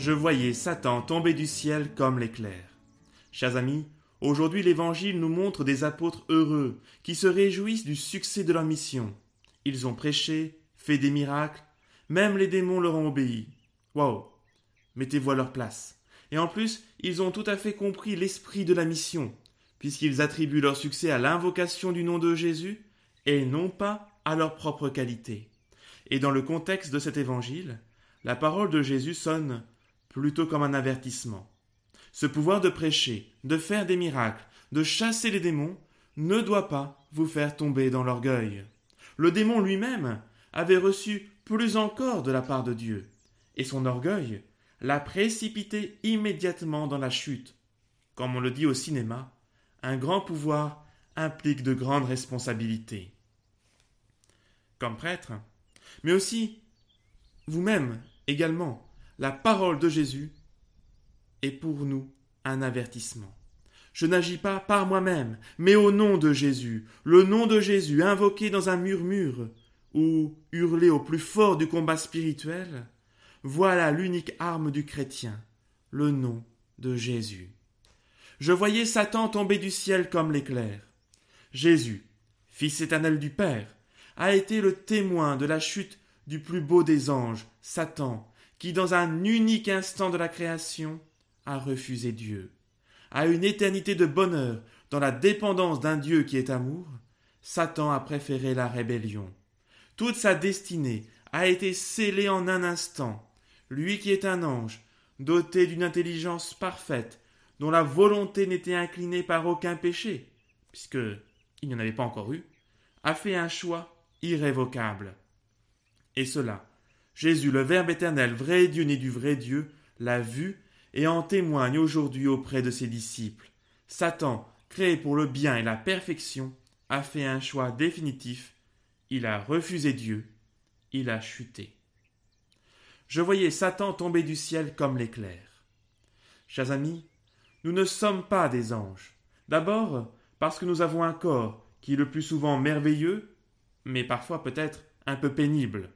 je voyais Satan tomber du ciel comme l'éclair. Chers amis, aujourd'hui l'Évangile nous montre des apôtres heureux qui se réjouissent du succès de leur mission. Ils ont prêché, fait des miracles, même les démons leur ont obéi. Waouh Mettez-vous à leur place. Et en plus, ils ont tout à fait compris l'esprit de la mission, puisqu'ils attribuent leur succès à l'invocation du nom de Jésus et non pas à leur propre qualité. Et dans le contexte de cet évangile, la parole de Jésus sonne plutôt comme un avertissement. Ce pouvoir de prêcher, de faire des miracles, de chasser les démons, ne doit pas vous faire tomber dans l'orgueil. Le démon lui-même avait reçu plus encore de la part de Dieu, et son orgueil l'a précipité immédiatement dans la chute. Comme on le dit au cinéma, un grand pouvoir implique de grandes responsabilités. Comme prêtre, mais aussi vous-même également, la parole de Jésus est pour nous un avertissement. Je n'agis pas par moi-même, mais au nom de Jésus, le nom de Jésus invoqué dans un murmure, ou hurlé au plus fort du combat spirituel, voilà l'unique arme du chrétien, le nom de Jésus. Je voyais Satan tomber du ciel comme l'éclair. Jésus, Fils éternel du Père, a été le témoin de la chute du plus beau des anges, Satan, qui dans un unique instant de la création a refusé Dieu. À une éternité de bonheur dans la dépendance d'un Dieu qui est amour, Satan a préféré la rébellion. Toute sa destinée a été scellée en un instant. Lui qui est un ange, doté d'une intelligence parfaite, dont la volonté n'était inclinée par aucun péché, puisque il n'y en avait pas encore eu, a fait un choix irrévocable. Et cela, Jésus, le Verbe éternel, vrai Dieu né du vrai Dieu, l'a vu et en témoigne aujourd'hui auprès de ses disciples. Satan, créé pour le bien et la perfection, a fait un choix définitif. Il a refusé Dieu. Il a chuté. Je voyais Satan tomber du ciel comme l'éclair. Chers amis, nous ne sommes pas des anges. D'abord, parce que nous avons un corps qui est le plus souvent merveilleux, mais parfois peut-être un peu pénible.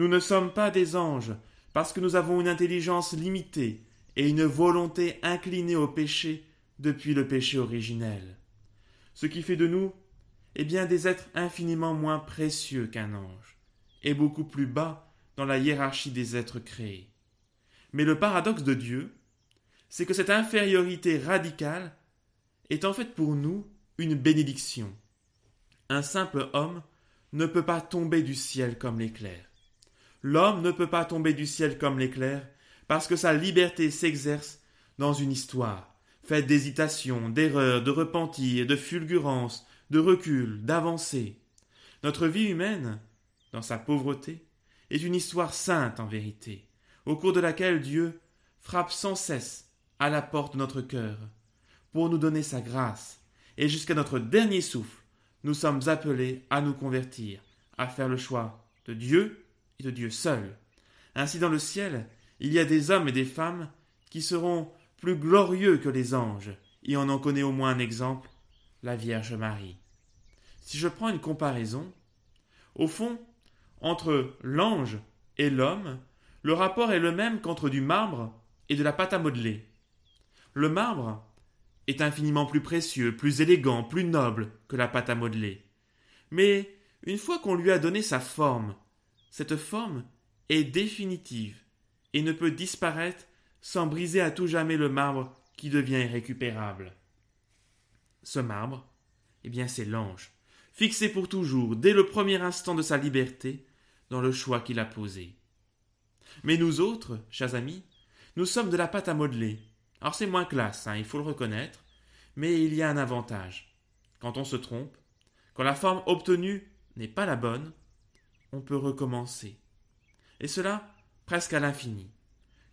Nous ne sommes pas des anges, parce que nous avons une intelligence limitée et une volonté inclinée au péché depuis le péché originel. Ce qui fait de nous, eh bien, des êtres infiniment moins précieux qu'un ange, et beaucoup plus bas dans la hiérarchie des êtres créés. Mais le paradoxe de Dieu, c'est que cette infériorité radicale est en fait pour nous une bénédiction. Un simple homme ne peut pas tomber du ciel comme l'éclair. L'homme ne peut pas tomber du ciel comme l'éclair, parce que sa liberté s'exerce dans une histoire, faite d'hésitation, d'erreur, de repentir, de fulgurance, de recul, d'avancée. Notre vie humaine, dans sa pauvreté, est une histoire sainte en vérité, au cours de laquelle Dieu frappe sans cesse à la porte de notre cœur, pour nous donner sa grâce, et jusqu'à notre dernier souffle, nous sommes appelés à nous convertir, à faire le choix de Dieu de Dieu seul. Ainsi dans le ciel, il y a des hommes et des femmes qui seront plus glorieux que les anges, et on en connaît au moins un exemple, la Vierge Marie. Si je prends une comparaison, au fond, entre l'ange et l'homme, le rapport est le même qu'entre du marbre et de la pâte à modeler. Le marbre est infiniment plus précieux, plus élégant, plus noble que la pâte à modeler. Mais une fois qu'on lui a donné sa forme, cette forme est définitive et ne peut disparaître sans briser à tout jamais le marbre qui devient irrécupérable. Ce marbre, eh bien c'est l'ange, fixé pour toujours, dès le premier instant de sa liberté, dans le choix qu'il a posé. Mais nous autres, chers amis, nous sommes de la pâte à modeler. Alors c'est moins classe, hein, il faut le reconnaître, mais il y a un avantage. Quand on se trompe, quand la forme obtenue n'est pas la bonne, on peut recommencer. Et cela presque à l'infini.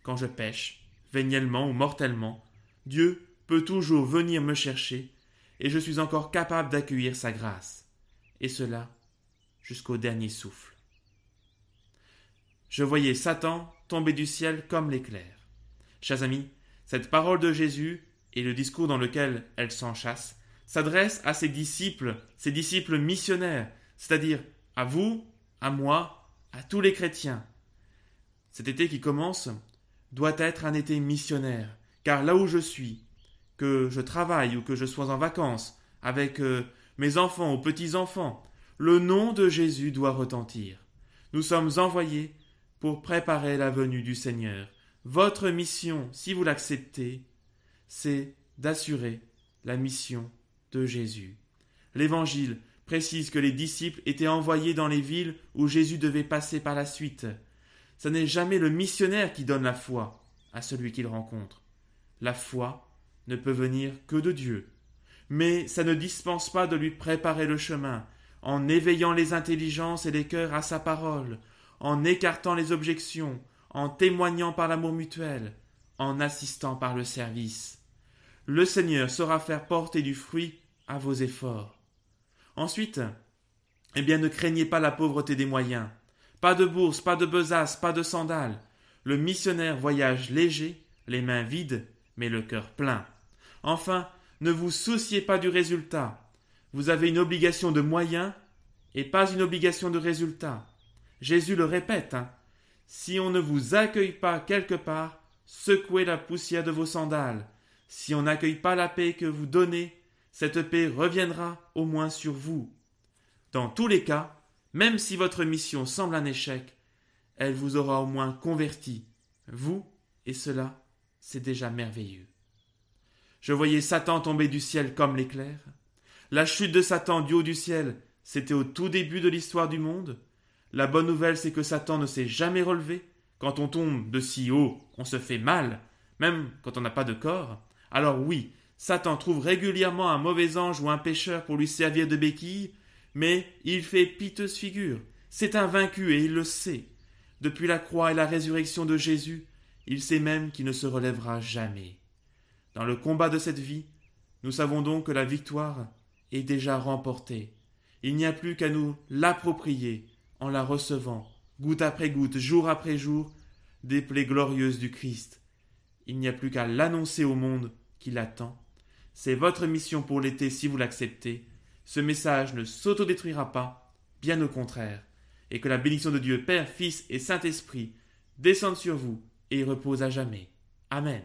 Quand je pêche, véniellement ou mortellement, Dieu peut toujours venir me chercher, et je suis encore capable d'accueillir sa grâce, et cela jusqu'au dernier souffle. Je voyais Satan tomber du ciel comme l'éclair. Chers amis, cette parole de Jésus et le discours dans lequel elle s'enchasse s'adresse à ses disciples, ses disciples missionnaires, c'est-à-dire à vous à moi, à tous les chrétiens. Cet été qui commence, doit être un été missionnaire, car là où je suis, que je travaille ou que je sois en vacances, avec euh, mes enfants ou petits-enfants, le nom de Jésus doit retentir. Nous sommes envoyés pour préparer la venue du Seigneur. Votre mission, si vous l'acceptez, c'est d'assurer la mission de Jésus. L'Évangile précise que les disciples étaient envoyés dans les villes où Jésus devait passer par la suite. Ce n'est jamais le missionnaire qui donne la foi à celui qu'il rencontre. La foi ne peut venir que de Dieu. Mais ça ne dispense pas de lui préparer le chemin, en éveillant les intelligences et les cœurs à sa parole, en écartant les objections, en témoignant par l'amour mutuel, en assistant par le service. Le Seigneur saura faire porter du fruit à vos efforts. Ensuite, eh bien, ne craignez pas la pauvreté des moyens. Pas de bourse, pas de besace, pas de sandales. Le missionnaire voyage léger, les mains vides, mais le cœur plein. Enfin, ne vous souciez pas du résultat. Vous avez une obligation de moyens et pas une obligation de résultat. Jésus le répète. Hein. Si on ne vous accueille pas quelque part, secouez la poussière de vos sandales. Si on n'accueille pas la paix que vous donnez, cette paix reviendra au moins sur vous. Dans tous les cas, même si votre mission semble un échec, elle vous aura au moins converti, vous, et cela, c'est déjà merveilleux. Je voyais Satan tomber du ciel comme l'éclair. La chute de Satan du haut du ciel, c'était au tout début de l'histoire du monde. La bonne nouvelle, c'est que Satan ne s'est jamais relevé. Quand on tombe de si haut, on se fait mal, même quand on n'a pas de corps. Alors oui, Satan trouve régulièrement un mauvais ange ou un pécheur pour lui servir de béquille, mais il fait piteuse figure. C'est un vaincu et il le sait. Depuis la croix et la résurrection de Jésus, il sait même qu'il ne se relèvera jamais. Dans le combat de cette vie, nous savons donc que la victoire est déjà remportée. Il n'y a plus qu'à nous l'approprier en la recevant, goutte après goutte, jour après jour, des plaies glorieuses du Christ. Il n'y a plus qu'à l'annoncer au monde qui l'attend. C'est votre mission pour l'été si vous l'acceptez. Ce message ne s'autodétruira pas, bien au contraire, et que la bénédiction de Dieu Père, Fils et Saint-Esprit descende sur vous et y repose à jamais. Amen.